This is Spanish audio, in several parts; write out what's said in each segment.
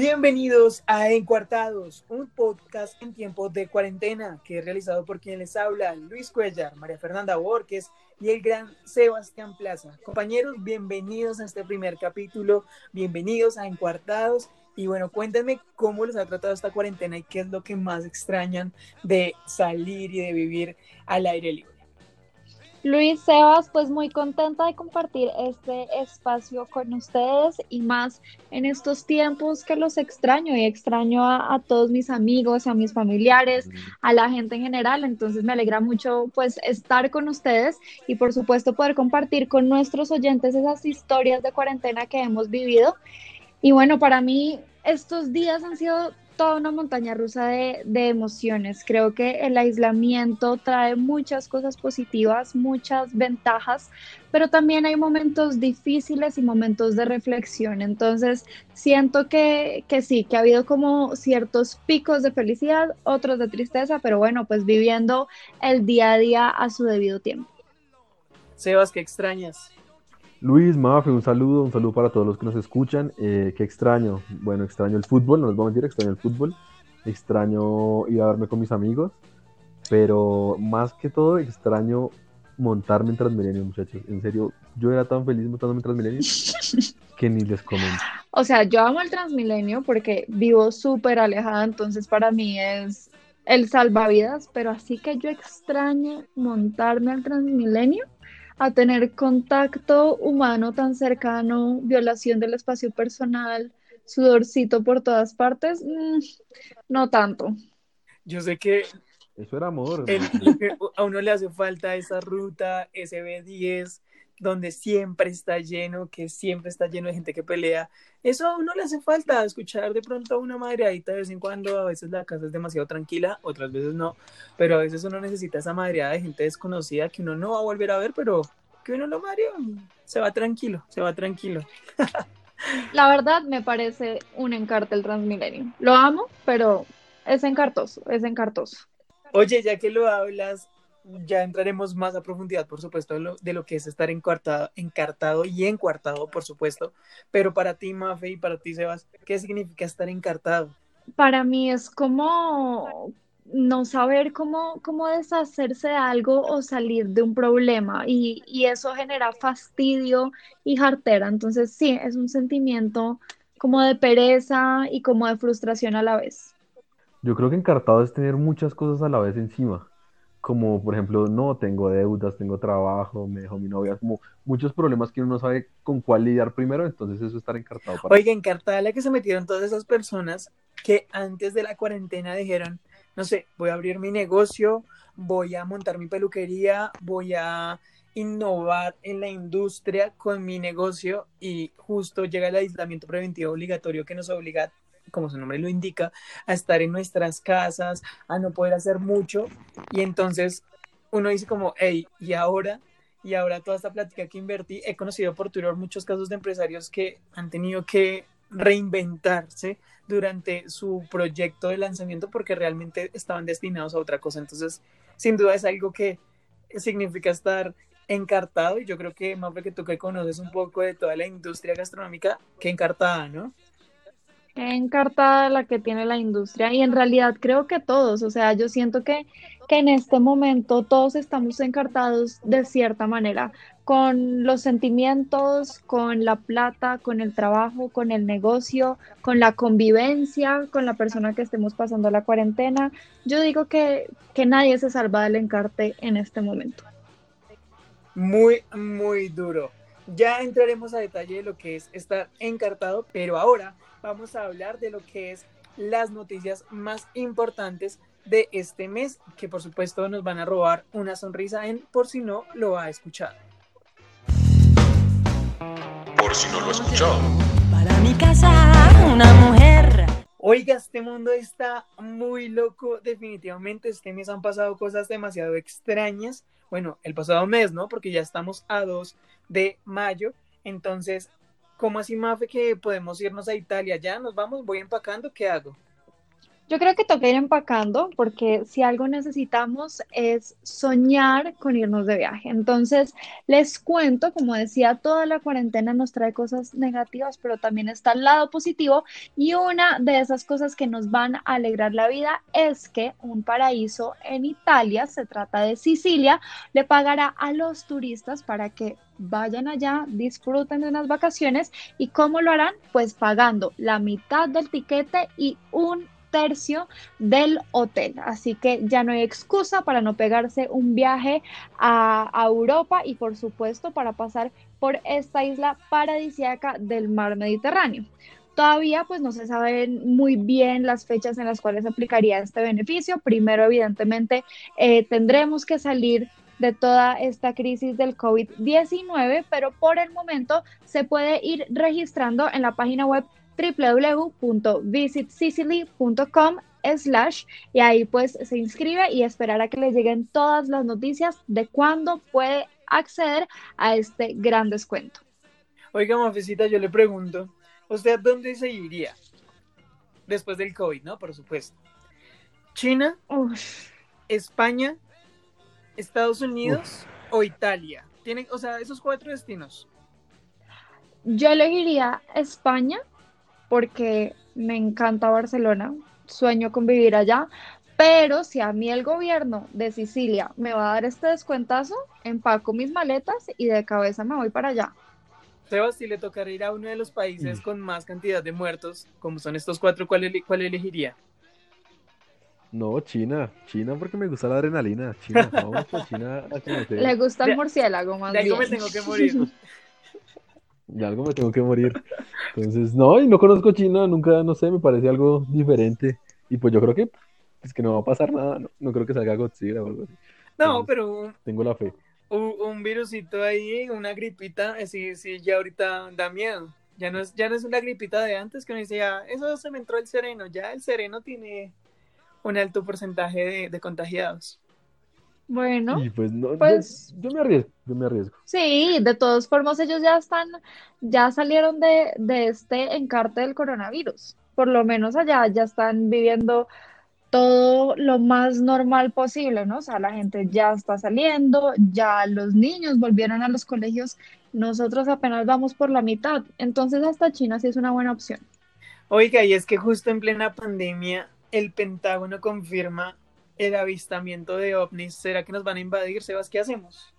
Bienvenidos a Encuartados, un podcast en tiempos de cuarentena que es realizado por quien les habla, Luis Cuellar, María Fernanda Borges y el gran Sebastián Plaza. Compañeros, bienvenidos a este primer capítulo, bienvenidos a Encuartados y bueno, cuéntenme cómo les ha tratado esta cuarentena y qué es lo que más extrañan de salir y de vivir al aire libre. Luis Sebas, pues muy contenta de compartir este espacio con ustedes y más en estos tiempos que los extraño y extraño a, todos mis amigos, a mis familiares, a la gente en general. Entonces me alegra mucho pues estar con ustedes y por supuesto poder compartir con nuestros oyentes esas historias de cuarentena que hemos vivido. Y bueno, para mí estos días han sido toda una montaña rusa de, emociones. Creo que el aislamiento trae muchas cosas positivas, muchas ventajas, pero también hay momentos difíciles y momentos de reflexión. Entonces, siento que, que sí, que ha habido como ciertos picos de felicidad, otros de tristeza, pero bueno, pues viviendo el día a día a su debido tiempo. Sebas, ¿qué extrañas? Luis, Mafe, un saludo, un saludo para todos los que nos escuchan. Eh, qué extraño, bueno, extraño el fútbol, no les voy a mentir, extraño el fútbol, extraño ir a verme con mis amigos, pero más que todo extraño montarme en Transmilenio, muchachos. En serio, yo era tan feliz montándome en Transmilenio que ni les comento. O sea, yo amo el Transmilenio porque vivo súper alejada, entonces para mí es el salvavidas, pero así que yo extraño montarme al Transmilenio a tener contacto humano tan cercano, violación del espacio personal, sudorcito por todas partes, mm, no tanto. Yo sé que eso era amor. a uno le hace falta esa ruta, ese B10, donde siempre está lleno, que siempre está lleno de gente que pelea. Eso a uno le hace falta, escuchar de pronto a una madreadita de vez en cuando. A veces la casa es demasiado tranquila, otras veces no. Pero a veces uno necesita esa madreada de gente desconocida que uno no va a volver a ver, pero que uno lo madre se va tranquilo, se va tranquilo. La verdad me parece un encarte el Transmilenio. Lo amo, pero es encartoso, es encartoso. Oye, ya que lo hablas, ya entraremos más a profundidad, por supuesto, de lo, que es estar encartado, encartado y encuartado, por supuesto. Pero para ti, Mafe, y para ti, Sebas, ¿qué significa estar encartado? Para mí es como no saber cómo, cómo deshacerse de algo o salir de un problema y, y eso genera fastidio y jartera. Entonces sí, es un sentimiento como de pereza y como de frustración a la vez. Yo creo que encartado es tener muchas cosas a la vez encima como por ejemplo, no, tengo deudas, tengo trabajo, me dejó mi novia, como muchos problemas que uno no sabe con cuál lidiar primero, entonces eso es estar encartado. Para Oiga, encartada la que se metieron todas esas personas que antes de la cuarentena dijeron, no sé, voy a abrir mi negocio, voy a montar mi peluquería, voy a innovar en la industria con mi negocio y justo llega el aislamiento preventivo obligatorio que nos obliga como su nombre lo indica, a estar en nuestras casas, a no poder hacer mucho. Y entonces uno dice como, hey, ¿y ahora? Y ahora toda esta plática que invertí, he conocido por Twitter muchos casos de empresarios que han tenido que reinventarse durante su proyecto de lanzamiento porque realmente estaban destinados a otra cosa. Entonces, sin duda es algo que significa estar encartado y yo creo que, más que tú que conoces un poco de toda la industria gastronómica, que encartada, ¿no? Encartada la que tiene la industria y en realidad creo que todos, o sea, yo siento que, que en este momento todos estamos encartados de cierta manera, con los sentimientos, con la plata, con el trabajo, con el negocio, con la convivencia, con la persona que estemos pasando la cuarentena. Yo digo que, que nadie se salva del encarte en este momento. Muy, muy duro. Ya entraremos a detalle de lo que es estar encartado, pero ahora vamos a hablar de lo que es las noticias más importantes de este mes, que por supuesto nos van a robar una sonrisa en por si no lo ha escuchado. Por si no lo ha escuchado. Para mi casa, una mujer. Oiga, este mundo está muy loco, definitivamente. Este mes han pasado cosas demasiado extrañas. Bueno, el pasado mes, ¿no? Porque ya estamos a 2 de mayo. Entonces, ¿Cómo así, Mafe, que podemos irnos a Italia? ¿Ya nos vamos? ¿Voy empacando? ¿Qué hago? Yo creo que toca ir empacando porque si algo necesitamos es soñar con irnos de viaje. Entonces, les cuento, como decía, toda la cuarentena nos trae cosas negativas, pero también está el lado positivo y una de esas cosas que nos van a alegrar la vida es que un paraíso en Italia, se trata de Sicilia, le pagará a los turistas para que vayan allá, disfruten de unas vacaciones y cómo lo harán? Pues pagando la mitad del tiquete y un tercio del hotel. Así que ya no hay excusa para no pegarse un viaje a, Europa y por supuesto para pasar por esta isla paradisíaca del mar Mediterráneo. Todavía pues no se saben muy bien las fechas en las cuales aplicaría este beneficio. Primero, evidentemente, eh, tendremos que salir de toda esta crisis del COVID-19, pero por el momento se puede ir registrando en la página web www.visitsicily.com slash y ahí pues se inscribe y esperará que le lleguen todas las noticias de cuándo puede acceder a este gran descuento. Oiga, Mafecita, yo le pregunto, ¿usted dónde se iría? Después del COVID, ¿no? Por supuesto. ¿China? Uf, ¿España? ¿Estados Unidos? ¿O Italia? Tienen, o sea, esos cuatro destinos. yo elegiría España porque me encanta Barcelona, sueño con vivir allá, pero si a mí el gobierno de Sicilia me va a dar este descuentazo, empaco mis maletas y de cabeza me voy para allá. Sebas, si le tocara ir a uno de los países Mm. con más cantidad de muertos, como son estos cuatro, ¿cuál, ele- cuál elegiría? No, China, China porque me gusta la adrenalina. China, vamos a China a. Le gusta el De- murciélago más De algo me bien. tengo que morir. De algo me tengo que morir. Entonces, no, y no conozco China, nunca, no sé, me parece algo diferente. Y pues yo creo que, pues que no va a pasar nada, no, no creo que salga Godzilla o algo así. No, pero Tengo la fe. un, un virusito ahí, una gripita, eh, sí, sí, ya ahorita da miedo. Ya no es, ya no es una gripita de antes que uno dice, ya, eso se me entró el sereno. Ya el sereno tiene un alto porcentaje de, de contagiados. Bueno, Y pues no, yo- pues- yo, me arriesgo, yo me arriesgo. sí, de todas formas ellos ya están, ya salieron de, de este encarte del coronavirus. Por lo menos allá ya están viviendo todo lo más normal posible, ¿no? O sea, la gente ya está saliendo, ya los niños volvieron a los colegios, nosotros apenas vamos por la mitad. Entonces hasta China sí es una buena opción. Oiga, y es que justo en plena pandemia, el Pentágono confirma el avistamiento de ovnis. ¿Será que nos van a invadir, Sebas? ¿Qué hacemos?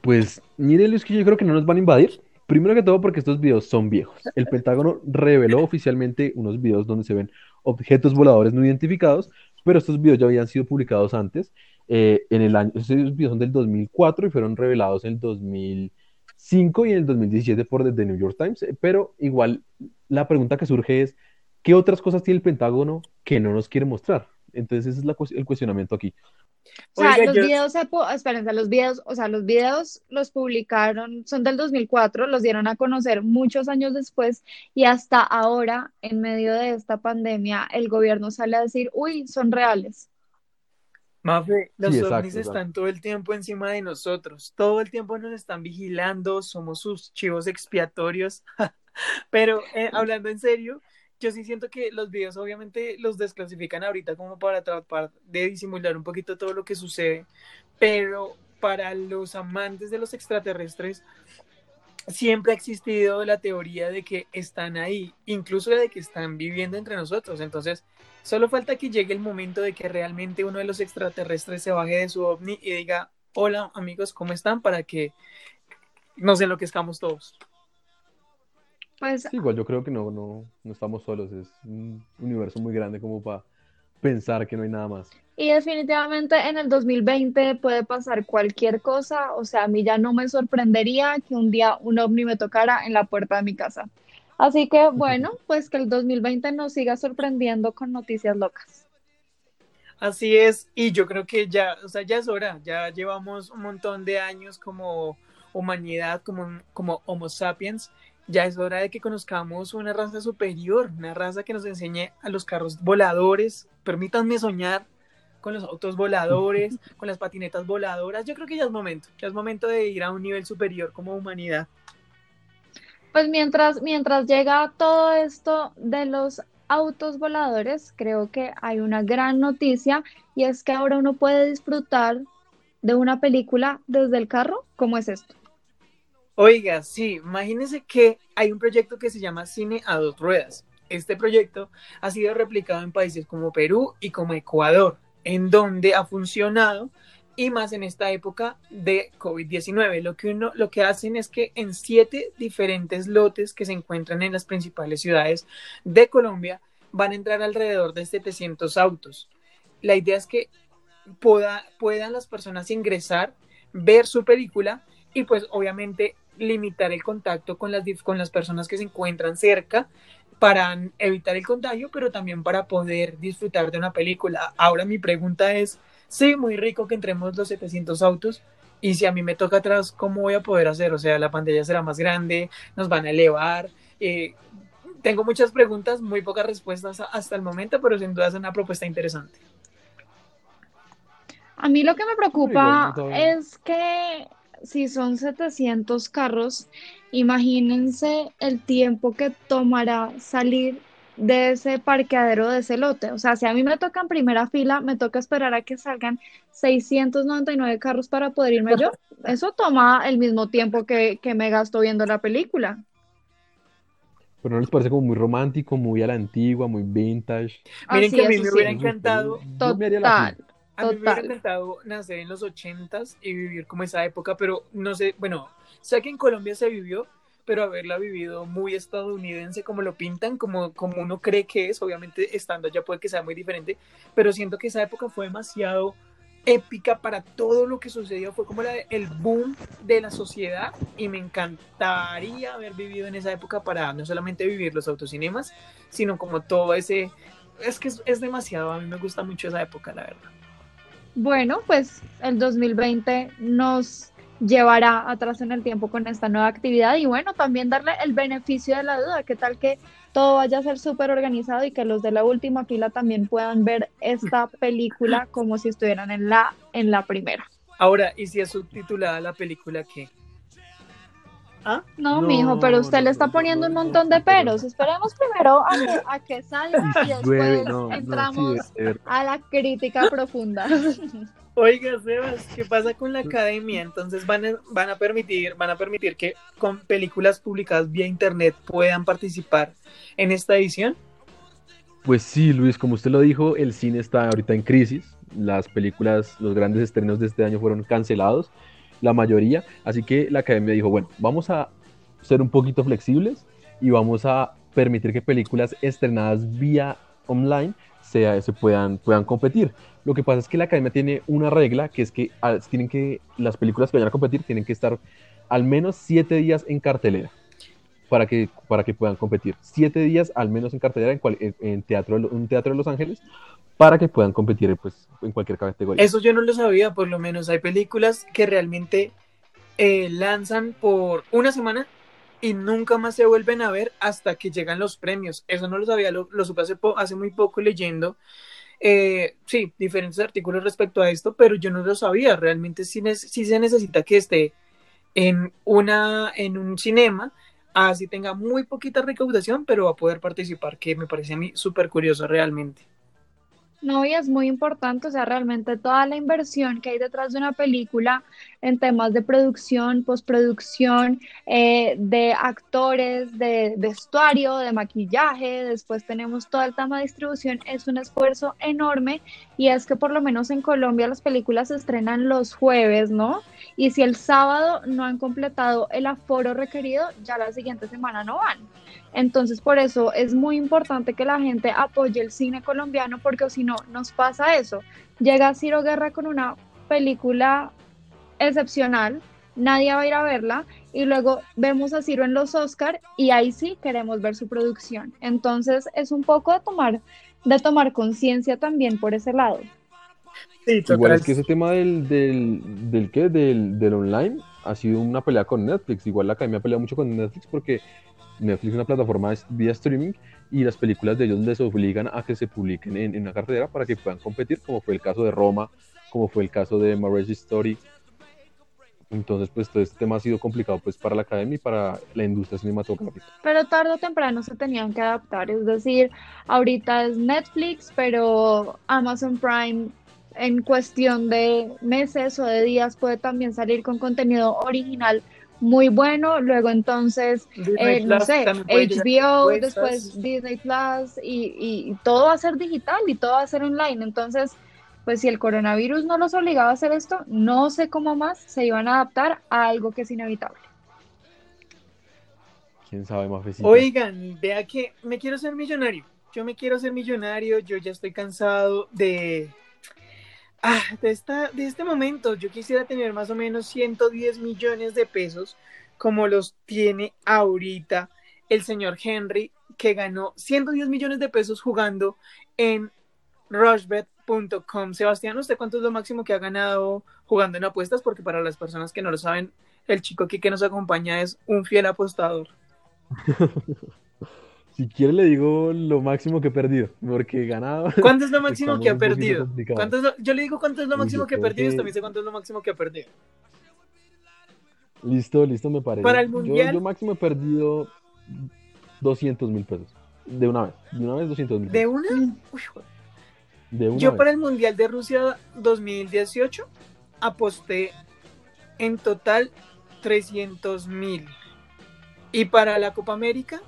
Pues mire, Luis, que yo creo que no nos van a invadir. Primero que todo porque estos videos son viejos. El Pentágono reveló oficialmente unos videos donde se ven objetos voladores no identificados, pero estos videos ya habían sido publicados antes. eh, en el año, estos videos son del 2004 y fueron revelados en el 2005 y en el 2017 por The New York Times. eh, Pero igual la pregunta que surge es, ¿qué otras cosas tiene el Pentágono que no nos quiere mostrar? Entonces ese es la el cuestionamiento aquí. O sea, Oiga, los yo- videos, se pu- espérense, los videos, o sea, los videos los publicaron, son del 2004, los dieron a conocer muchos años después y hasta ahora, en medio de esta pandemia, el gobierno sale a decir, uy, son reales. Mafe, los Sí, exacto, ovnis exacto. están todo el tiempo encima de nosotros, todo el tiempo nos están vigilando, somos sus chivos expiatorios. Pero eh, hablando en serio, yo sí siento que los videos obviamente los desclasifican ahorita como para tratar de disimular un poquito todo lo que sucede, pero para los amantes de los extraterrestres siempre ha existido la teoría de que están ahí, incluso de que están viviendo entre nosotros. Entonces, Solo falta que llegue el momento de que realmente uno de los extraterrestres se baje de su ovni y diga, hola amigos, ¿cómo están? Para que nos enloquezcamos todos. Pues Sí, igual yo creo que no, no, no estamos solos, es un universo muy grande como para pensar que no hay nada más. Y definitivamente en el 2020 puede pasar cualquier cosa, o sea, a mí ya no me sorprendería que un día un ovni me tocara en la puerta de mi casa. Así que bueno, pues que el 2020 nos siga sorprendiendo con noticias locas. Así es, y yo creo que ya, o sea, ya es hora, ya llevamos un montón de años como humanidad, como, como Homo sapiens, ya es hora de que conozcamos una raza superior, una raza que nos enseñe a los carros voladores, permítanme soñar con los autos voladores, con las patinetas voladoras, yo creo que ya es momento, ya es momento de ir a un nivel superior como humanidad. Pues mientras, mientras llega todo esto de los autos voladores, creo que hay una gran noticia y es que ahora uno puede disfrutar de una película desde el carro. ¿Cómo es esto? Oiga, sí, imagínense que hay un proyecto que se llama Cine a dos ruedas. Este proyecto ha sido replicado en países como Perú y como Ecuador, en donde ha funcionado y más en esta época de COVID-19. Lo que uno, lo que hacen es que en siete diferentes lotes que se encuentran en las principales ciudades de Colombia van a entrar alrededor de 700 autos. La idea es que pueda, puedan las personas ingresar, ver su película y pues obviamente limitar el contacto con las, con las personas que se encuentran cerca para evitar el contagio, pero también para poder disfrutar de una película. Ahora mi pregunta es, sí, muy rico que entremos los 700 autos, y si a mí me toca atrás, ¿cómo voy a poder hacer? O sea, la pantalla será más grande, nos van a elevar. Eh, tengo muchas preguntas, muy pocas respuestas hasta el momento, pero sin duda es una propuesta interesante. A mí lo que me preocupa es que si son 700 carros, imagínense el tiempo que tomará salir de ese parqueadero de ese lote. O sea, si a mí me toca en primera fila, me toca esperar a que salgan 699 carros para poder irme yo. Eso toma el mismo tiempo que, me gasto viendo la película. Pero no les parece como muy romántico, muy a la antigua, muy vintage. Miren que a mí me hubiera encantado. Total. A mí me hubiera encantado nacer en los ochentas y vivir como esa época, pero no sé, bueno, sé que en Colombia se vivió, pero haberla vivido muy estadounidense como lo pintan, como, como uno cree que es, obviamente estando allá puede que sea muy diferente, pero siento que esa época fue demasiado épica para todo lo que sucedió, fue como la, el boom de la sociedad y me encantaría haber vivido en esa época para no solamente vivir los autocinemas, sino como todo ese, es que es, es demasiado, a mí me gusta mucho esa época, la verdad. Bueno, pues el 2020 nos llevará atrás en el tiempo con esta nueva actividad y bueno, también darle el beneficio de la duda, qué tal que todo vaya a ser súper organizado y que los de la última fila también puedan ver esta película como si estuvieran en la, en la primera. Ahora, ¿y si es subtitulada la película qué? ¿Ah? No, mijo, pero usted le está poniendo un montón de peros. Esperemos primero a que, salga y después entramos a la crítica profunda. Oiga, Sebas, ¿qué pasa con la academia? Entonces van a, van a permitir, van a permitir que con películas publicadas vía internet puedan participar en esta edición. Pues sí, Luis, como usted lo dijo, el cine está ahorita en crisis. Las películas, los grandes estrenos de este año fueron cancelados, la mayoría. Así que la academia dijo, bueno, vamos a ser un poquito flexibles y vamos a permitir que películas estrenadas vía online se, se puedan, puedan competir. Lo que pasa es que la academia tiene una regla que es que tienen que las películas que vayan a competir tienen que estar al menos siete días en cartelera para que, para que puedan competir. Siete días al menos en cartelera en, en teatro, un teatro de Los Ángeles para que puedan competir pues, en cualquier categoría. Eso yo no lo sabía, por lo menos. Hay películas que realmente eh, lanzan por una semana y nunca más se vuelven a ver hasta que llegan los premios. Eso no lo sabía, lo, supe hace, hace muy poco leyendo eh, sí, diferentes artículos respecto a esto, pero yo no lo sabía. Realmente sí, se necesita que esté en, una, en un cinema, así tenga muy poquita recaudación, pero va a poder participar, que me parece a mí súper curioso realmente. No, y es muy importante, o sea, realmente toda la inversión que hay detrás de una película en temas de producción, postproducción, eh, de actores, de vestuario, de maquillaje, después tenemos todo el tema de distribución, es un esfuerzo enorme y es que por lo menos en Colombia las películas se estrenan los jueves, ¿no? Y si el sábado no han completado el aforo requerido, ya la siguiente semana no van. Entonces, por eso es muy importante que la gente apoye el cine colombiano, porque si no, nos pasa eso. Llega Ciro Guerra con una película excepcional, nadie va a ir a verla, y luego vemos a Ciro en los Oscar y ahí sí queremos ver su producción. Entonces, es un poco de tomar, de tomar conciencia también por ese lado. Sí, Igual es que ese tema del, del, del, ¿qué? Del, del online ha sido una pelea con Netflix. Igual la academia pelea mucho con Netflix porque Netflix es una plataforma vía streaming y las películas de ellos les obligan a que se publiquen en, una cartera para que puedan competir, como fue el caso de Roma, como fue el caso de Marriage Story. Entonces, pues todo este tema ha sido complicado pues para la academia y para la industria cinematográfica. Pero tarde o temprano se tenían que adaptar, es decir, ahorita es Netflix, pero Amazon Prime en cuestión de meses o de días puede también salir con contenido original muy bueno, luego entonces, eh, no Plus sé, HBO, después, Disney Plus y, y todo va a ser digital y todo va a ser online, entonces pues si el coronavirus no los obligaba a hacer esto, no sé cómo más se iban a adaptar a algo que es inevitable. ¿Quién sabe, Mafecita? Oigan, vea que me quiero ser millonario. Yo me quiero ser millonario, yo ya estoy cansado de, ah, de, esta, de este momento. Yo quisiera tener más o menos 110 millones de pesos como los tiene ahorita el señor Henry, que ganó 110 millones de pesos jugando en rushbet.com. Sebastián, ¿usted cuánto es lo máximo que ha ganado jugando en apuestas? Porque para las personas que no lo saben, el chico aquí que nos acompaña es un fiel apostador. Si quiere le digo lo máximo que he perdido, porque he ganado. ¿Cuánto es lo máximo que ha perdido? ¿Cuánto es lo- yo le digo cuánto es lo máximo que ha perdido y que- usted me dice cuánto es lo máximo que ha perdido. Listo, listo, me parece. Para el Mundial- Yo, máximo he perdido 200 mil pesos. De una vez. De una vez 200 mil ¿De una? Uy, De una Yo vez. para el Mundial de Rusia 2018 aposté en total 300 mil. Y para la Copa América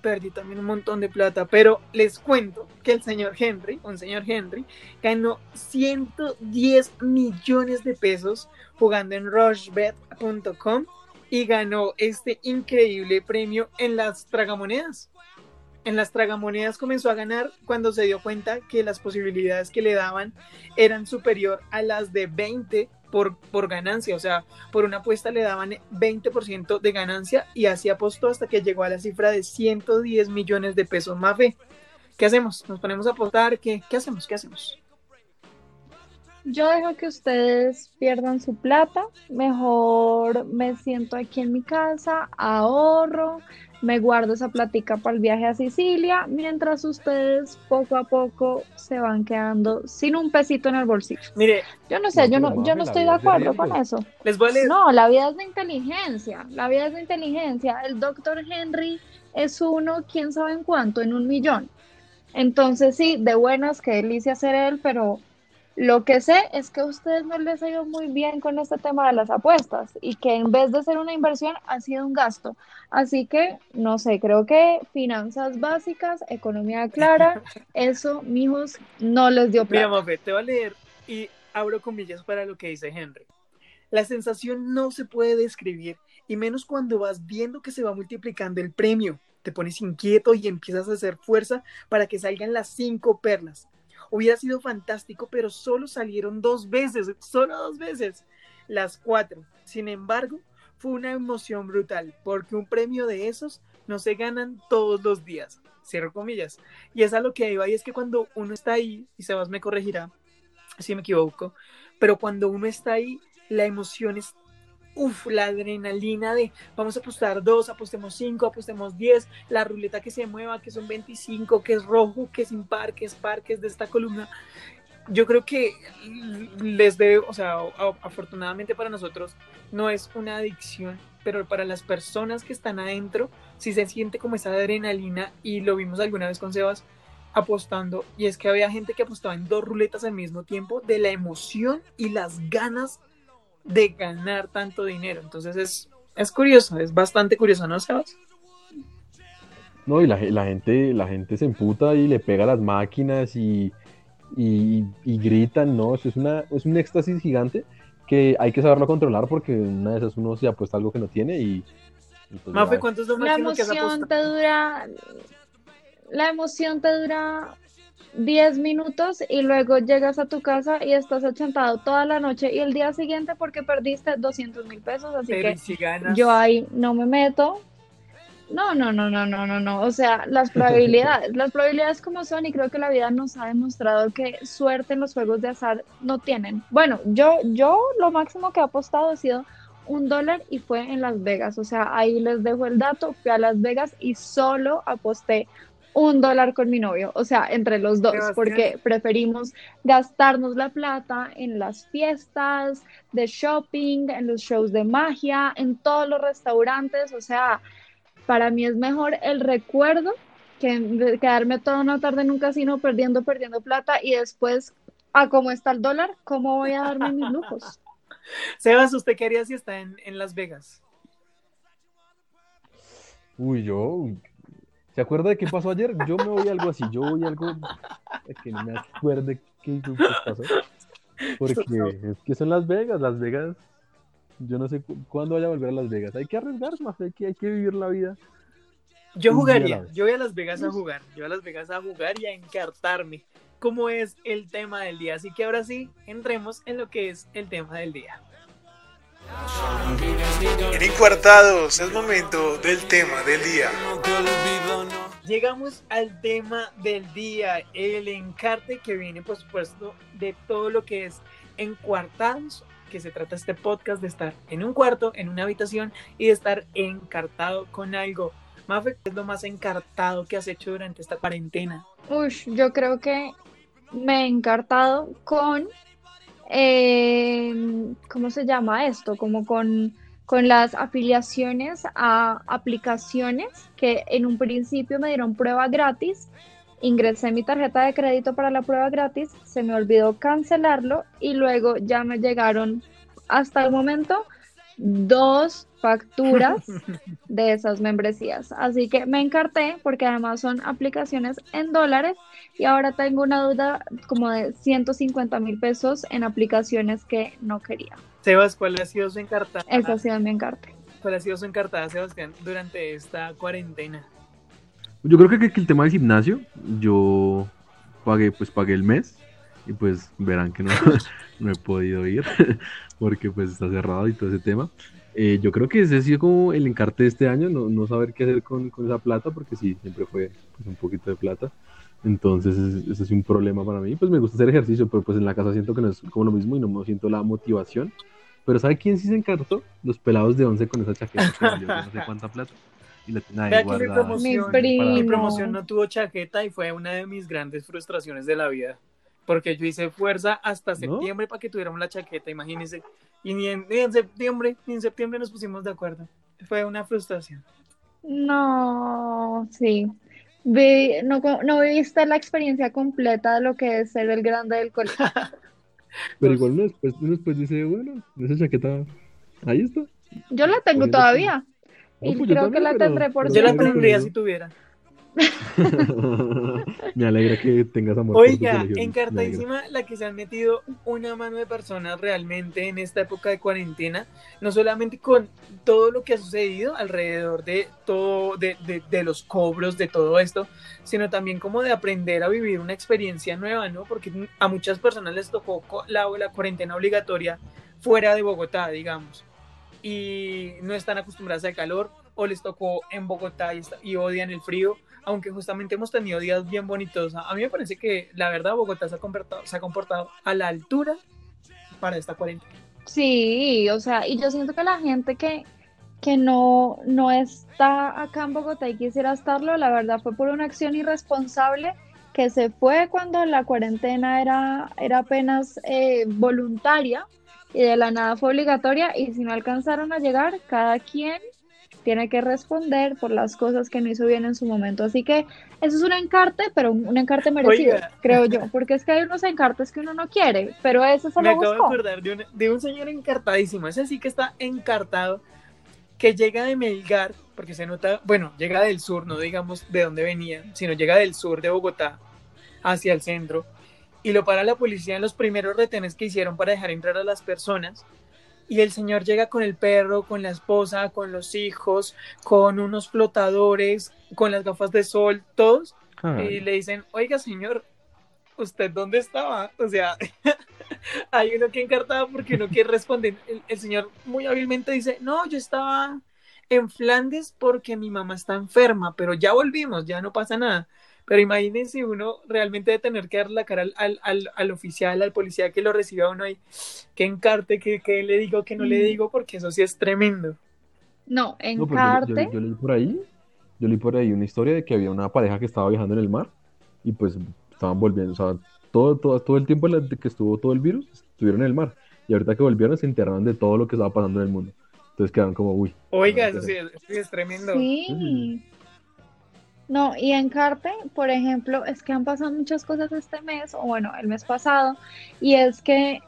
perdí también un montón de plata. Pero les cuento que el señor Henry, un señor Henry, ganó 110 millones de pesos jugando en rushbet.com y ganó este increíble premio en las tragamonedas. En las tragamonedas comenzó a ganar cuando se dio cuenta que las posibilidades que le daban eran superior a las de 20 por, por ganancia. O sea, por una apuesta le daban 20% de ganancia y así apostó hasta que llegó a la cifra de 110 millones de pesos. Mafe, ¿qué hacemos? ¿Nos ponemos a apostar? ¿Qué, qué hacemos? ¿Qué hacemos? Yo dejo que ustedes pierdan su plata, mejor me siento aquí en mi casa, ahorro, me guardo esa platica para el viaje a Sicilia, mientras ustedes poco a poco se van quedando sin un pesito en el bolsillo. Mire, Yo no sé, No, yo no, yo no estoy de acuerdo con eso. les voy a leer. No, la vida es de inteligencia, la vida es de inteligencia. El doctor Henry es uno, quién sabe en cuánto, en un millón. Entonces sí, de buenas, qué delicia ser él, pero lo que sé es que a ustedes no les ha ido muy bien con este tema de las apuestas y que en vez de ser una inversión ha sido un gasto. Así que, no sé, creo que finanzas básicas, economía clara, eso, mijos, no les dio Mira, plata. Mafe, te voy a leer y abro comillas para lo que dice Henry. La sensación no se puede describir, y menos cuando vas viendo que se va multiplicando el premio. Te pones inquieto y empiezas a hacer fuerza para que salgan las cinco perlas. Hubiera sido fantástico, pero solo salieron dos veces, solo dos veces, las cuatro. Sin embargo, fue una emoción brutal, porque un premio de esos no se ganan todos los días. Cierro comillas. Y es a lo que iba, y es que cuando uno está ahí, y Sebas me corregirá si me equivoco, pero cuando uno está ahí, la emoción es, uff, la adrenalina de vamos a apostar dos, apostemos cinco, apostemos diez, la ruleta que se mueva, que son 25, que es rojo, que es impar, que es par, que es de esta columna. Yo creo que les debe, o sea, afortunadamente para nosotros no es una adicción, pero para las personas que están adentro, sí se siente como esa adrenalina y lo vimos alguna vez con Sebas, apostando y es que había gente que apostaba en dos ruletas al mismo tiempo de la emoción y las ganas de ganar tanto dinero. Entonces es, es curioso, es bastante curioso, ¿no, Sebas? No, y la, ge- la gente, la gente se emputa y le pega a las máquinas y, y, y gritan, ¿no? Eso es una, es un éxtasis gigante que hay que saberlo controlar porque una de esas uno se apuesta algo que no tiene y, pues Mafe, ya. ¿cuánto es lo La máximo que has emoción te dura, la emoción te dura 10 minutos y luego llegas a tu casa y estás achantado toda la noche y el día siguiente porque perdiste 200 mil pesos, así Pero que ¿y si ganas? yo ahí no me meto. No, no, no, no, no, no, no. O sea, las probabilidades, las probabilidades como son y creo que la vida nos ha demostrado que suerte en los juegos de azar no tienen. Bueno, yo, yo lo máximo que he apostado ha sido un dólar y fue en Las Vegas. O sea, ahí les dejo el dato. Fui a Las Vegas y solo aposté un dólar con mi novio, o sea, entre los dos, porque preferimos gastarnos la plata en las fiestas de shopping, en los shows de magia, en todos los restaurantes, o sea, para mí es mejor el recuerdo que de- quedarme toda una tarde en un casino perdiendo, perdiendo plata y después, a cómo está el dólar, ¿cómo voy a darme mis lujos? Sebas, ¿usted qué haría si está en, en Las Vegas? Uy, yo. ¿Se acuerda de qué pasó ayer? Yo me voy a algo así. Yo voy a algo que no me acuerde qué pasó. Porque es que son Las Vegas. Las Vegas. Yo no sé cu- cuándo vaya a volver a Las Vegas. Hay que arriesgarse, más hay que, hay que vivir la vida. Yo jugaría, yo voy a Las Vegas a jugar, yo voy a Las Vegas a jugar y a encartarme, como es el tema del día. Así que ahora sí, entremos en lo que es el tema del día. En Encuartados es momento del tema del día. Llegamos al tema del día, el encarte que viene, por supuesto, de todo lo que es encuartados, que se trata este podcast de estar en un cuarto, en una habitación y de estar encartado con algo. Mafe, ¿qué es lo más encartado que has hecho durante esta cuarentena? Ush, yo creo que me he encartado con, eh, ¿cómo se llama esto? Como con, con las afiliaciones a aplicaciones que en un principio me dieron prueba gratis. Ingresé mi tarjeta de crédito para la prueba gratis, se me olvidó cancelarlo y luego ya me llegaron hasta el momento dos facturas de esas membresías. Así que me encarté porque además son aplicaciones en dólares y ahora tengo una duda como de 150 mil pesos en aplicaciones que no quería. Sebas, ¿cuál ha sido su encartada? Esa ha sido mi encarte. ¿Cuál ha sido su encartada, Sebastián, durante esta cuarentena? Yo creo que, que el tema del gimnasio, yo pagué, pues pagué el mes y pues verán que no, no he podido ir porque pues está cerrado y todo ese tema. Eh, yo creo que ese ha sido como el encarte de este año, no, no saber qué hacer con, con esa plata porque sí, siempre fue pues, un poquito de plata. Entonces ha sido un problema para mí. Pues me gusta hacer ejercicio, pero pues en la casa siento que no es como lo mismo y no me siento la motivación. Pero ¿sabe quién sí se encartó? Los pelados de 11 con esa chaqueta que valió yo no sé cuánta plata. Y la ahí que mi guardada. promoción, Mi promoción no tuvo chaqueta y fue una de mis grandes frustraciones de la vida. Porque yo hice fuerza hasta ¿No? septiembre para que tuviéramos la chaqueta, imagínense. Y ni en, ni en septiembre, ni en septiembre nos pusimos de acuerdo. Fue una frustración. No, sí. Vi, no, no viviste la experiencia completa de lo que es ser el grande del colegio. Pero igual uno después, uno después dice, bueno, esa chaqueta, ahí está. Yo la tengo Pues todavía No, y pues creo que la pero- tendré por Yo la tendría si tuviera. Me alegra que tengas amor por Oiga, encartadísima la que se han metido una mano de personas realmente en esta época de cuarentena, no solamente con todo lo que ha sucedido alrededor de todo, de, de- de los cobros, de todo esto, sino también como de aprender a vivir una experiencia nueva, ¿no? Porque a muchas personas les tocó la, la cuarentena obligatoria fuera de Bogotá, digamos, y no están acostumbradas al calor, o les tocó en Bogotá y, y odian el frío, aunque justamente hemos tenido días bien bonitos. A mí me parece que la verdad Bogotá se ha comportado, se ha comportado a la altura para esta cuarentena. Sí, o sea, y yo siento que la gente que, que no, no está acá en Bogotá y quisiera estarlo, la verdad fue por una acción irresponsable que se fue cuando la cuarentena era, era apenas eh, voluntaria y de la nada fue obligatoria y si no alcanzaron a llegar, cada quien tiene que responder por las cosas que no hizo bien en su momento. Así que eso es un encarte, pero un, un encarte merecido, Oiga. creo yo, porque es que hay unos encartes que uno no quiere, pero ese se Me lo acabo de buscó. acordar de un, de un señor encartadísimo, ese sí que está encartado, que llega de Melgar, porque se nota, bueno, llega del sur, no digamos de dónde venía, sino llega del sur de Bogotá hacia el centro, y lo para la policía en los primeros retenes que hicieron para dejar entrar a las personas. Y el señor llega con el perro, con la esposa, con los hijos, con unos flotadores, con las gafas de sol, todos. Ay, Y le dicen, oiga señor, ¿usted dónde estaba? O sea, hay uno que encartaba porque uno quiere responder. El, el señor muy hábilmente dice, no, yo estaba en Flandes porque mi mamá está enferma, pero ya volvimos, ya no pasa nada. Pero imagínense uno realmente de tener que dar la cara al, al, al, al oficial, al policía que lo recibe a uno ahí, que encarte, que, que le digo, que no le Mm. digo, porque eso sí es tremendo. No, no, pero yo- yo, encarte. yo leí por ahí yo leí por ahí una historia de que había una pareja que estaba viajando en el mar y pues estaban volviendo, o sea, todo, todo, todo el tiempo que estuvo todo el virus, estuvieron en el mar. Y ahorita que volvieron se enteraron de todo lo que estaba pasando en el mundo. Entonces quedaron como, uy. Oiga, eso sí, eso sí es tremendo. Sí. No, y en Carte, por ejemplo, es que han pasado muchas cosas este mes, o bueno, el mes pasado, y es que,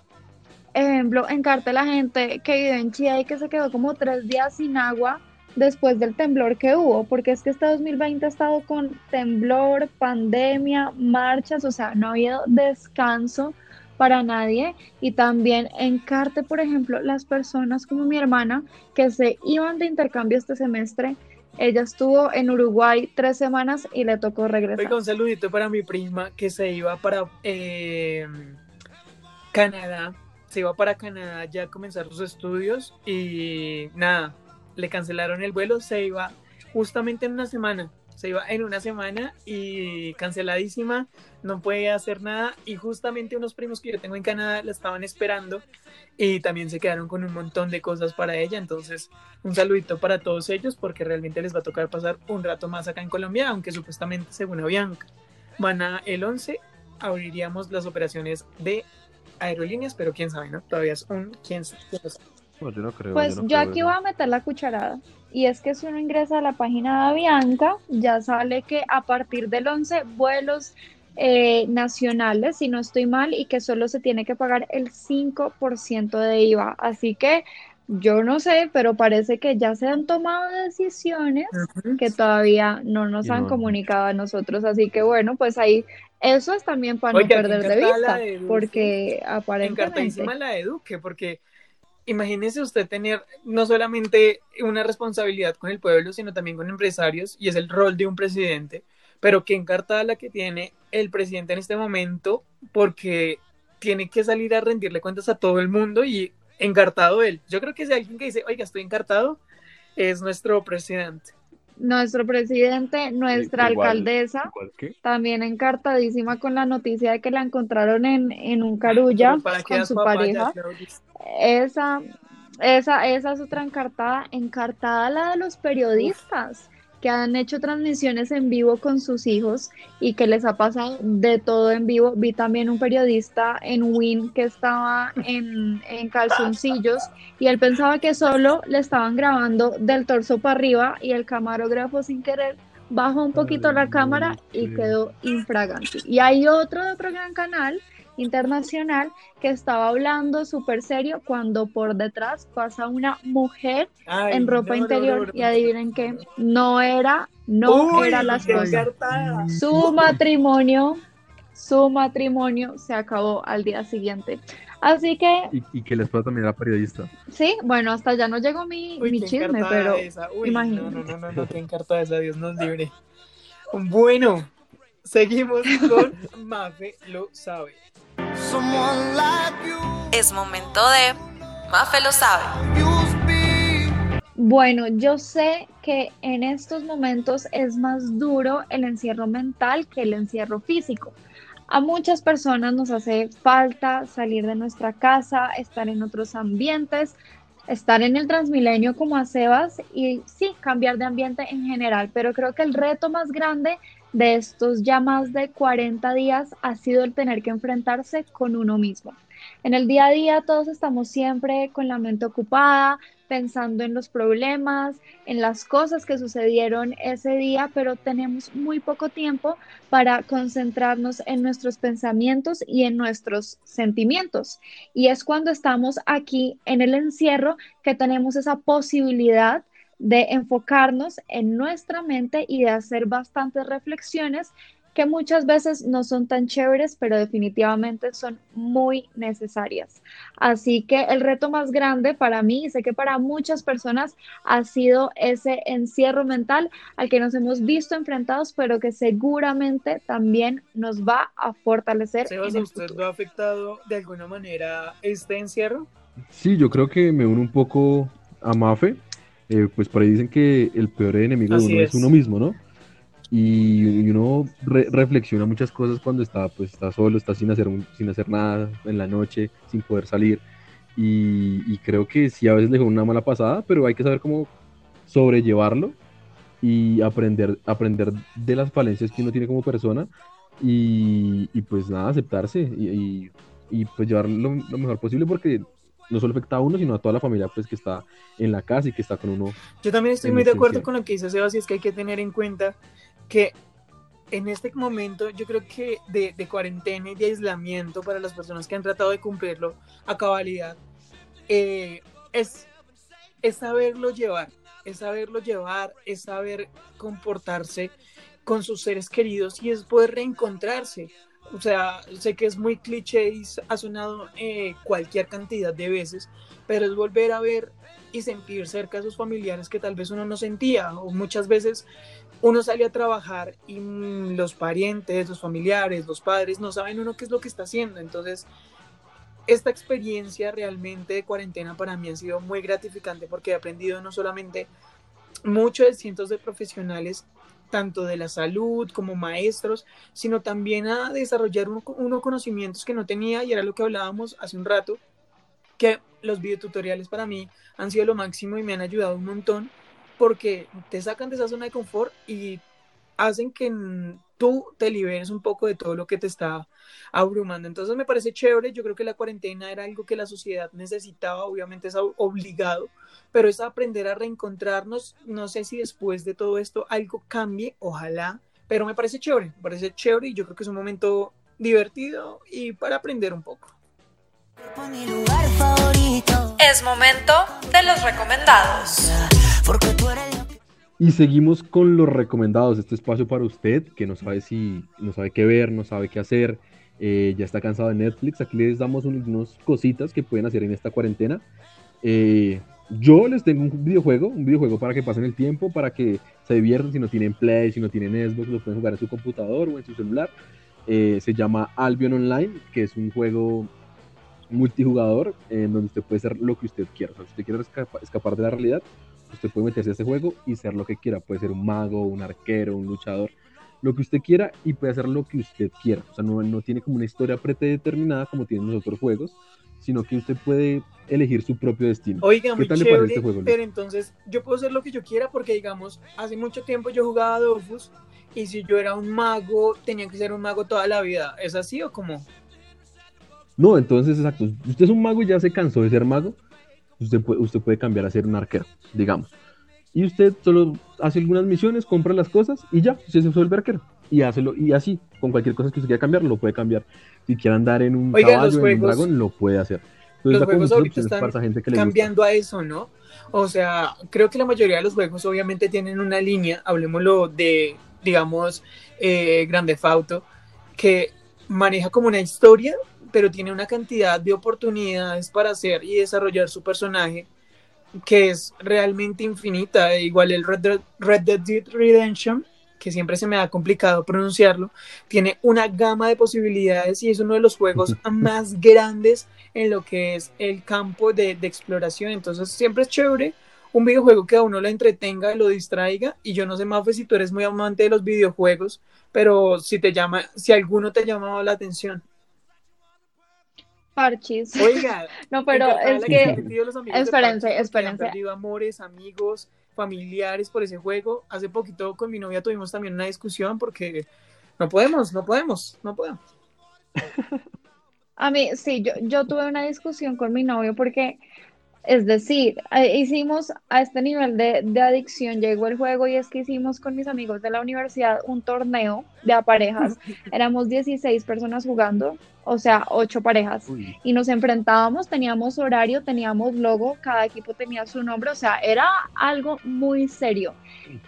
ejemplo, en Carte la gente que vive en Chía y que se quedó como tres días sin agua después del temblor que hubo, porque es que este 2020 ha estado con temblor, pandemia, marchas, o sea, no ha habido descanso para nadie. Y también en Carte, por ejemplo, las personas como mi hermana que se iban de intercambio este semestre, ella estuvo en Uruguay tres semanas y le tocó regresar. Oiga, un saludito para mi prima que se iba para eh, Canadá. Se iba para Canadá ya a comenzar sus estudios y nada, le cancelaron el vuelo. Se iba justamente en una semana. Se iba en una semana y canceladísima, no puede hacer nada. Y justamente unos primos que yo tengo en Canadá la estaban esperando y también se quedaron con un montón de cosas para ella. Entonces, un saludito para todos ellos porque realmente les va a tocar pasar un rato más acá en Colombia, aunque supuestamente, según Avianca, van a el 11 abriríamos las operaciones de aerolíneas, pero quién sabe, ¿no? Todavía es un quién sabe. Quién sabe. No, yo no creo. Pues no yo creo aquí eso. voy a meter la cucharada. Y es que si uno ingresa a la página de Avianca, ya sale que a partir del 11 vuelos eh, nacionales, si no estoy mal, y que solo se tiene que pagar el 5% de IVA. Así que yo no sé, pero parece que ya se han tomado decisiones que todavía no nos Y han no- comunicado a nosotros. Así que bueno, pues ahí eso es también para no perder de vista, de porque aparentemente... Encartadísima la de Duque, porque imagínese usted tener no solamente una responsabilidad con el pueblo, sino también con empresarios, y es el rol de un presidente, pero que encartada la que tiene el presidente en este momento, porque tiene que salir a rendirle cuentas a todo el mundo y encartado él. Yo creo que si alguien que dice, oiga, estoy encartado, es nuestro presidente. Nuestro presidente, nuestra igual- alcaldesa, igual que- también encartadísima con la noticia de que la encontraron en, en un carulla Pero ¿para qué con su pareja. Esa, esa, esa es otra encartada, encartada la de los periodistas que han hecho transmisiones en vivo con sus hijos y que les ha pasado de todo en vivo. Vi también un periodista en Win que estaba en, en calzoncillos y él pensaba que solo le estaban grabando del torso para arriba y el camarógrafo sin querer bajó un poquito la cámara y quedó infragante. Y hay otro de otro gran canal internacional que estaba hablando súper serio cuando por detrás pasa una mujer Ay, en ropa no, interior no, no, y adivinen qué, no era, no Uy, era la esposa. Su matrimonio, su matrimonio se acabó al día siguiente. Así que Y, y que la esposa también era periodista. sí, bueno, hasta ya no llegó mi, Uy, mi qué chisme, pero. Uy, imagínate. No, no, no, no, no, qué encartada esa, Dios nos libre. Bueno, seguimos con Mafe lo sabe. Es momento de Mafe lo sabe. Bueno, yo sé que en estos momentos es más duro el encierro mental que el encierro físico. A muchas personas nos hace falta salir de nuestra casa, estar en otros ambientes, estar en el Transmilenio como a Sebas y sí, cambiar de ambiente en general, pero creo que el reto más grande de estos ya más de 40 días ha sido el tener que enfrentarse con uno mismo. En el día a día todos estamos siempre con la mente ocupada, pensando en los problemas, en las cosas que sucedieron ese día, pero tenemos muy poco tiempo para concentrarnos en nuestros pensamientos y en nuestros sentimientos. Y es cuando estamos aquí en el encierro que tenemos esa posibilidad de enfocarnos en nuestra mente y de hacer bastantes reflexiones que muchas veces no son tan chéveres, pero definitivamente son muy necesarias. Así que el reto más grande para mí, y sé que para muchas personas, ha sido ese encierro mental al que nos hemos visto enfrentados, pero que seguramente también nos va a fortalecer. Sebas, en ¿a el usted futuro. lo ha afectado de alguna manera este encierro? Sí, yo creo que me uno un poco a Mafe. Eh, pues por ahí dicen que el peor enemigo de Así uno es. es. uno mismo, ¿no? Y, y uno re- reflexiona muchas cosas cuando está, pues, está solo, está sin hacer, sin hacer nada en la noche, sin poder salir. Y, y creo que sí, a veces le una mala pasada, pero hay que saber cómo sobrellevarlo y aprender, aprender de las falencias que uno tiene como persona y, y pues nada, aceptarse y, y- y, pues llevar lo, lo mejor posible porque no solo afecta a uno, sino a toda la familia pues que está en la casa y que está con uno. Yo también estoy muy de acuerdo con lo que dice Sebas y es que hay que tener en cuenta que en este momento yo creo que de, de cuarentena y de aislamiento para las personas que han tratado de cumplirlo a cabalidad eh, es, es saberlo llevar, es saberlo llevar, es saber comportarse con sus seres queridos y es poder reencontrarse. O sea, sé que es muy cliché y ha sonado eh, cualquier cantidad de veces, pero es volver a ver y sentir cerca a sus familiares que tal vez uno no sentía o muchas veces uno sale a trabajar y mm, los parientes, los familiares, los padres no saben uno qué es lo que está haciendo. Entonces, esta experiencia realmente de cuarentena para mí ha sido muy gratificante porque he aprendido no solamente mucho de cientos de profesionales, tanto de la salud como maestros, sino también a desarrollar uno- unos conocimientos que no tenía y era lo que hablábamos hace un rato, que los videotutoriales para mí han sido lo máximo y me han ayudado un montón porque te sacan de esa zona de confort y hacen que tú te liberes un poco de todo lo que te está abrumando. Entonces me parece chévere, yo creo que la cuarentena era algo que la sociedad necesitaba, obviamente es ob- obligado, pero es aprender a reencontrarnos. No sé si después de todo esto algo cambie, ojalá, pero me parece chévere, me parece chévere y yo creo que es un momento divertido y para aprender un poco. Es momento de los recomendados. Porque tú eres Y seguimos con los recomendados, este espacio para usted que no sabe si, no sabe qué ver, no sabe qué hacer, eh, ya está cansado de Netflix, aquí les damos un- unas cositas que pueden hacer en esta cuarentena. Eh, yo les tengo un videojuego, un videojuego para que pasen el tiempo, para que se diviertan si no tienen Play, si no tienen Xbox, lo pueden jugar en su computador o en su celular. Eh, se llama Albion Online, que es un juego multijugador en donde usted puede ser lo que usted quiera. Si usted quiere escapa- escapar de la realidad, usted puede meterse a este juego y ser lo que quiera. Puede ser un mago, un arquero, un luchador, lo que usted quiera y puede hacer lo que usted quiera. O sea, no, no tiene como una historia predeterminada como tienen los otros juegos, sino que usted puede elegir su propio destino. Oiga, ¿Qué muy parece chévere, este juego, pero entonces yo puedo hacer lo que yo quiera porque, digamos, hace mucho tiempo yo jugaba a Dofus y si yo era un mago, tenía que ser un mago toda la vida. ¿Es así o cómo? No, entonces, exacto. Usted es un mago y ya se cansó de ser mago, usted puede, usted puede cambiar a ser un arquero, digamos. Y usted solo hace algunas misiones, compra las cosas y ya, usted se vuelve arquero. Y, hácelo, y así, con cualquier cosa que usted quiera cambiar, lo puede cambiar. Si quiere andar en un Oiga, caballo, en un dragón, lo puede hacer. Entonces, Los juegos ahorita están gente que le gusta. cambiando a eso, ¿no? O sea, creo que la mayoría de los juegos obviamente tienen una línea, hablemoslo de, digamos, eh, Grande Auto, que maneja como una historia, pero tiene una cantidad de oportunidades para hacer y desarrollar su personaje que es realmente infinita. E Igual el Red Dead, Red Dead Redemption, que siempre se me ha complicado pronunciarlo, tiene una gama de posibilidades y es uno de los juegos más grandes en lo que es el campo de, de exploración. Entonces siempre es chévere un videojuego que a uno lo entretenga, lo distraiga. Y yo no sé, Mafe, si tú eres muy amante de los videojuegos, pero si te llama, si alguno te ha llamado la atención. Parchis. Oiga, No, pero es que espérense, espérense. Perdido amores, amigos, familiares por ese juego. Hace poquito con mi novia tuvimos también una discusión porque no podemos, no podemos, no podemos. A mí, sí, yo, yo tuve una discusión con mi novio porque, es decir, eh, hicimos a este nivel de, de adicción, llegó el juego y es que hicimos con mis amigos de la universidad un torneo de a parejas. Éramos 16 personas jugando, o sea, 8 parejas. Uy, Y nos enfrentábamos, teníamos horario, teníamos logo, cada equipo tenía su nombre, o sea, era algo muy serio.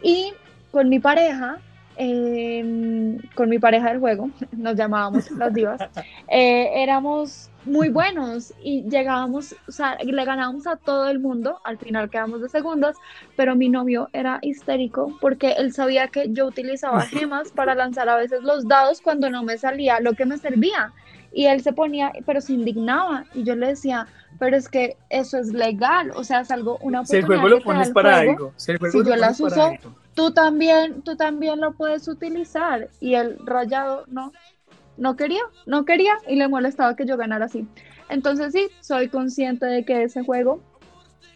Y con mi pareja, eh, con mi pareja del juego, nos llamábamos las divas, eh, éramos muy buenos y llegábamos, o sea, le ganábamos a todo el mundo, al final quedamos de segundas, pero mi novio era histérico porque él sabía que yo utilizaba gemas para lanzar a veces los dados cuando no me salía lo que me servía. Y él se ponía, pero se indignaba. Y yo le decía, pero es que eso es legal, o sea, es algo, una Si el oportunidad juego lo pones para juego, algo, si el juego si lo yo las pones para uso, algo. Tú también, tú también lo puedes utilizar. Y el rayado no, no quería, no quería y le molestaba que yo ganara así. Entonces sí, soy consciente de que ese juego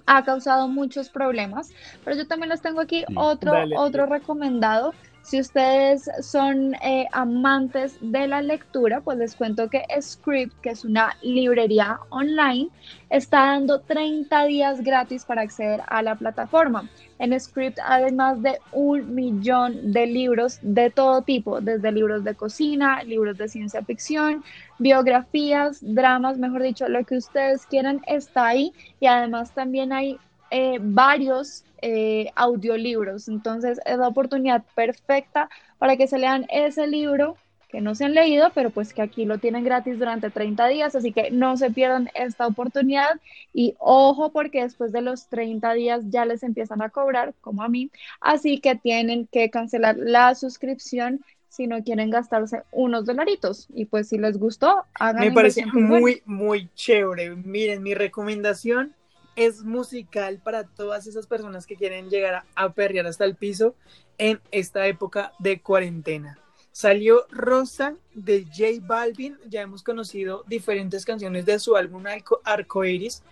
ha causado muchos problemas, pero yo también les tengo aquí otro, Dale, otro recomendado. Si ustedes son eh, amantes de la lectura, pues les cuento que Script, que es una librería online, está dando 30 días gratis para acceder a la plataforma. En Script hay más de un millón de libros de todo tipo, desde libros de cocina, libros de ciencia ficción, biografías, dramas, mejor dicho, lo que ustedes quieran está ahí y además también hay eh, varios eh, audiolibros. Entonces es la oportunidad perfecta para que se lean ese libro que no se han leído, pero pues que aquí lo tienen gratis durante 30 días, así que no se pierdan esta oportunidad. Y ojo porque después de los 30 días ya les empiezan a cobrar, como a mí, así que tienen que cancelar la suscripción si no quieren gastarse unos dolaritos. Y pues si les gustó, hagan Me parece muy, muy chévere. Miren, mi recomendación es musical para todas esas personas que quieren llegar a, a perrear hasta el piso en esta época de cuarentena. Salió Rosa de J Balvin, ya hemos conocido diferentes canciones de su álbum Arco- Arcoiris.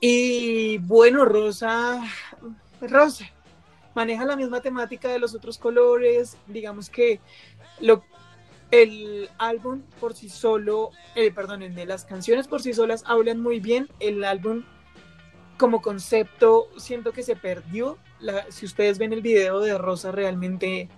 Y bueno, Rosa, Rosa, maneja la misma temática de los otros colores, digamos que lo, el álbum por sí solo, eh, perdónenme, las canciones por sí solas hablan muy bien, el álbum como concepto siento que se perdió, si ustedes ven el video de Rosa realmente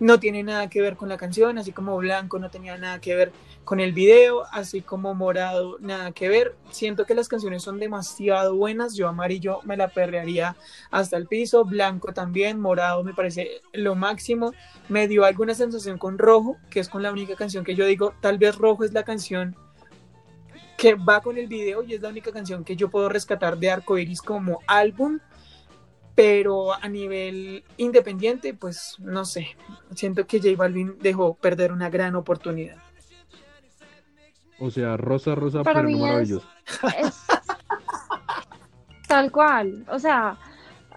no tiene nada que ver con la canción, así como Blanco no tenía nada que ver con el video, así como Morado nada que ver, siento que las canciones son demasiado buenas, yo Amarillo me la perrearía hasta el piso, Blanco también, Morado me parece lo máximo, me dio alguna sensación con Rojo, que es con la única canción que yo digo, tal vez Rojo es la canción que va con el video y es la única canción que yo puedo rescatar de Arcoiris como álbum, pero a nivel independiente, pues no sé, siento que J Balvin dejó perder una gran oportunidad. O sea, rosa, rosa, Para pero no mí maravilloso. Es tal cual, o sea,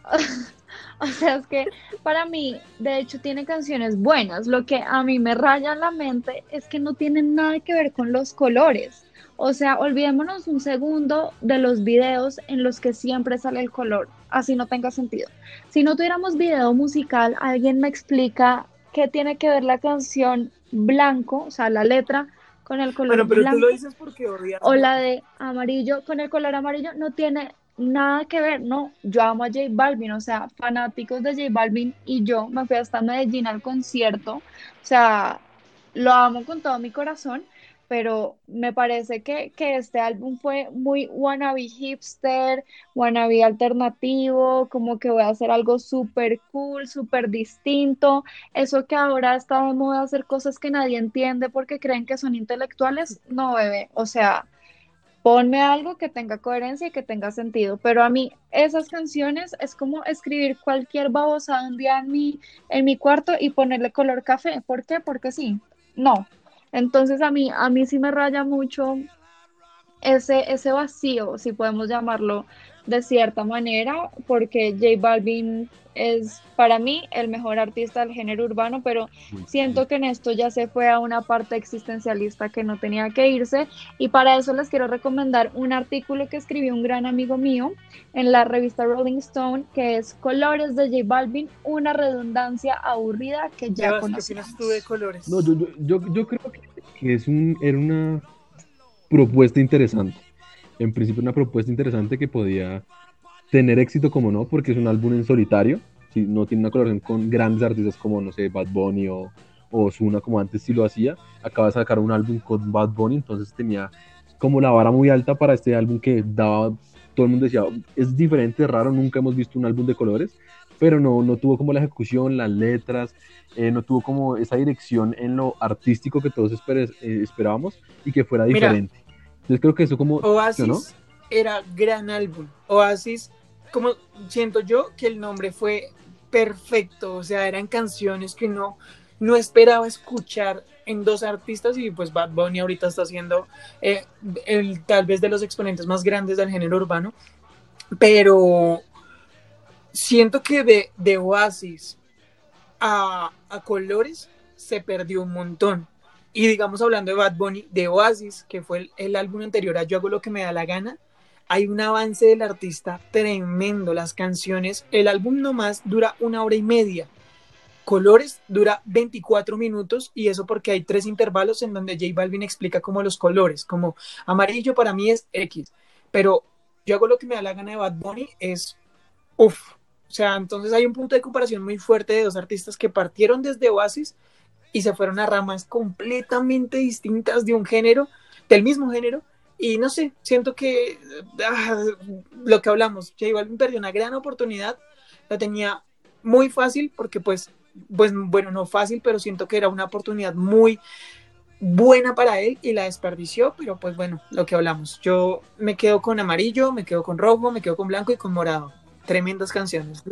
o sea, es que para mí, de hecho, tiene canciones buenas. Lo que a mí me raya la mente es que no tienen nada que ver con los colores. O sea, olvidémonos un segundo de los videos en los que siempre sale el color, así no tenga sentido. Si no tuviéramos video musical, alguien me explica qué tiene que ver la canción blanco, o sea, la letra con el color Bueno, pero blanco tú lo dices porque odias. o la de amarillo con el color amarillo no tiene nada que ver, no, yo amo a J Balvin, o sea, fanáticos de J Balvin y yo me fui hasta Medellín al concierto, o sea, lo amo con todo mi corazón, pero me parece que, que este álbum fue muy wannabe hipster, wannabe alternativo, como que voy a hacer algo súper cool, súper distinto, eso que ahora está de moda hacer cosas que nadie entiende porque creen que son intelectuales, no, bebé, o sea, ponme algo que tenga coherencia y que tenga sentido, pero a mí esas canciones es como escribir cualquier babosada un día en mi, en mi cuarto y ponerle color café, ¿por qué? Porque sí, no. Entonces a mí, a mí sí me raya mucho ese, ese vacío, si podemos llamarlo de cierta manera, porque J Balvin es para mí el mejor artista del género urbano, pero siento que en esto ya se fue a una parte existencialista que no tenía que irse y para eso les quiero recomendar un artículo que escribió un gran amigo mío en la revista Rolling Stone que es Colores de J Balvin, una redundancia aburrida que ya Sebas, ¿qué conocemos. opinas tú de colores? No, yo, yo, yo, yo creo que, que es un, era una propuesta interesante. En principio, una propuesta interesante que podía tener éxito, como no, porque es un álbum en solitario. Si no tiene una colaboración con grandes artistas como, no sé, Bad Bunny o, o como antes sí lo hacía. Acaba de sacar un álbum con Bad Bunny, entonces tenía como la vara muy alta para este álbum que daba. Todo el mundo decía, es diferente, raro, nunca hemos visto un álbum de colores, pero no, no tuvo como la ejecución, las letras, eh, no tuvo como esa dirección en lo artístico que todos esper- eh, esperábamos y que fuera Mira. diferente. Entonces creo que eso como... Oasis ¿no? era gran álbum. Oasis, como siento yo que el nombre fue perfecto, o sea, eran canciones que no, no esperaba escuchar en dos artistas y pues Bad Bunny ahorita está siendo eh, el tal vez de los exponentes más grandes del género urbano, pero siento que de, de Oasis a, a Colores se perdió un montón. Y digamos, hablando de Bad Bunny, de Oasis, que fue el, el álbum anterior a Yo hago lo que me da la gana, hay un avance del artista tremendo. Las canciones, el álbum nomás dura una hora y media. Colores dura 24 minutos y eso porque hay tres intervalos en donde J Balvin explica como los colores, como amarillo para mí es X, pero yo hago lo que me da la gana de Bad Bunny es uff. O sea, entonces hay un punto de comparación muy fuerte de dos artistas que partieron desde Oasis y se fueron a ramas completamente distintas de un género, del mismo género, y no sé, siento que ah, lo que hablamos, J Balvin perdió una gran oportunidad, la tenía muy fácil porque pues, pues bueno, no fácil, pero siento que era una oportunidad muy buena para él y la desperdició, pero pues bueno, lo que hablamos, yo me quedo con amarillo, me quedo con rojo, me quedo con blanco y con morado. Tremendas canciones.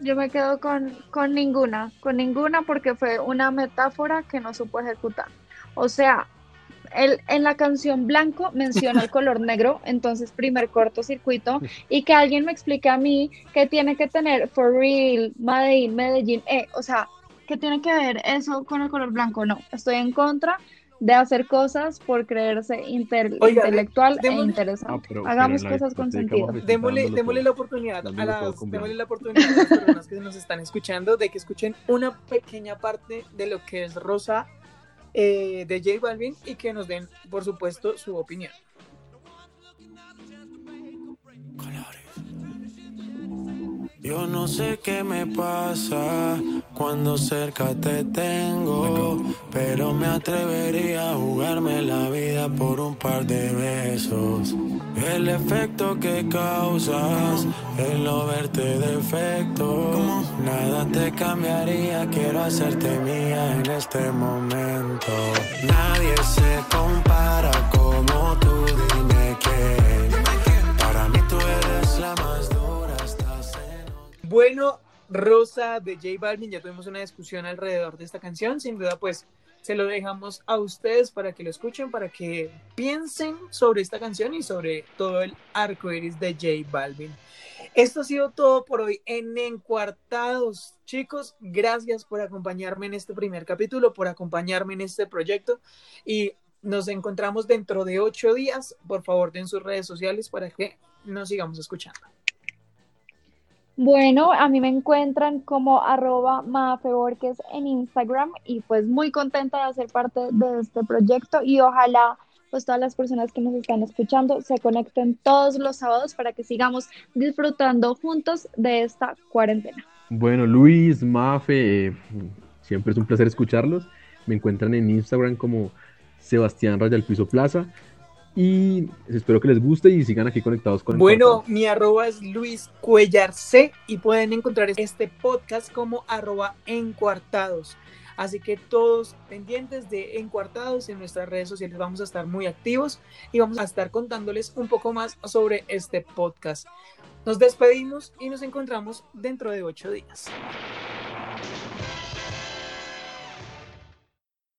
Yo me quedo con, con ninguna, con ninguna porque fue una metáfora que no supo ejecutar. O sea, él en la canción Blanco menciona el color negro, entonces primer cortocircuito, y que alguien me explique a mí que tiene que tener For Real, Medellín, Medellín, eh, o sea, ¿qué tiene que ver eso con el color blanco? No, estoy en contra de hacer cosas por creerse inter- Oiga, intelectual e démosle- interesante. Ah, pero- Hagamos pero cosas con sentido. Démosle, démosle la oportunidad a las, démosle la oportunidad a las personas que nos están escuchando de que escuchen una pequeña parte de lo que es Rosa eh, de J Balvin y que nos den, por supuesto, su opinión. Yo no sé qué me pasa cuando cerca te tengo, pero me atrevería a jugarme la vida por un par de besos. El efecto que causas, el no verte defecto, nada te cambiaría, quiero hacerte mía en este momento. Nadie se compara como tú, dime que Bueno, Rosa de J Balvin, ya tuvimos una discusión alrededor de esta canción. Sin duda, pues se lo dejamos a ustedes para que lo escuchen, para que piensen sobre esta canción y sobre todo el arco iris de J Balvin. Esto ha sido todo por hoy en Encuartados. Chicos, gracias por acompañarme en este primer capítulo, por acompañarme en este proyecto y nos encontramos dentro de ocho días. Por favor, den sus redes sociales para que nos sigamos escuchando. Bueno, a mí me encuentran como arroba Mafe Borges en Instagram y pues muy contenta de hacer parte de este proyecto y ojalá pues todas las personas que nos están escuchando se conecten todos los sábados para que sigamos disfrutando juntos de esta cuarentena. Bueno, Luis, Mafe, eh, siempre es un placer escucharlos. Me encuentran en Instagram como Sebastián Raya Piso Plaza. Y espero que les guste y sigan aquí conectados con Bueno, mi arroba es Luis Cuellar C y pueden encontrar este podcast como arroba encuartados. Así que todos pendientes de encuartados en nuestras redes sociales vamos a estar muy activos y vamos a estar contándoles un poco más sobre este podcast. Nos despedimos y nos encontramos dentro de ocho días.